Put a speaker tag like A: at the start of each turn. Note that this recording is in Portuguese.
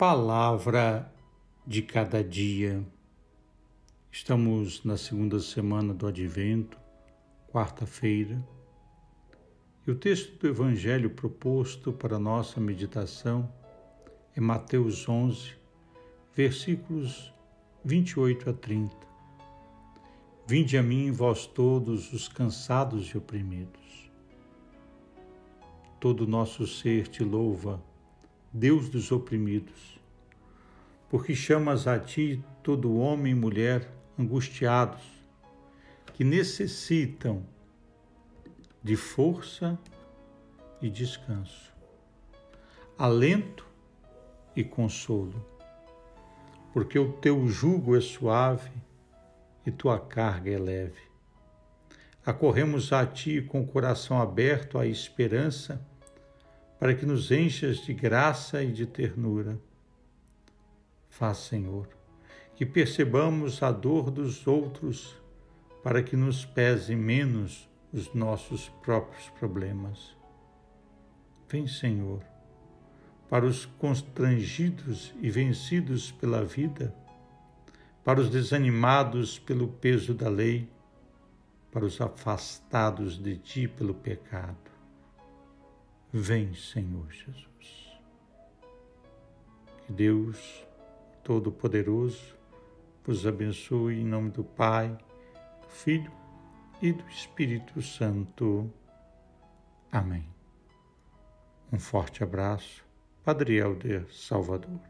A: Palavra de cada dia. Estamos na segunda semana do Advento, quarta-feira, e o texto do Evangelho proposto para nossa meditação é Mateus 11, versículos 28 a 30. Vinde a mim, vós todos os cansados e oprimidos. Todo o nosso ser te louva Deus dos oprimidos, porque chamas a ti todo homem e mulher angustiados, que necessitam de força e descanso, alento e consolo, porque o teu jugo é suave e tua carga é leve. Acorremos a ti com o coração aberto à esperança para que nos enchas de graça e de ternura. Faz, Senhor, que percebamos a dor dos outros, para que nos pese menos os nossos próprios problemas. Vem, Senhor, para os constrangidos e vencidos pela vida, para os desanimados pelo peso da lei, para os afastados de ti pelo pecado. Vem, Senhor Jesus. Que Deus Todo-Poderoso vos abençoe em nome do Pai, do Filho e do Espírito Santo. Amém. Um forte abraço, Padre Helder Salvador.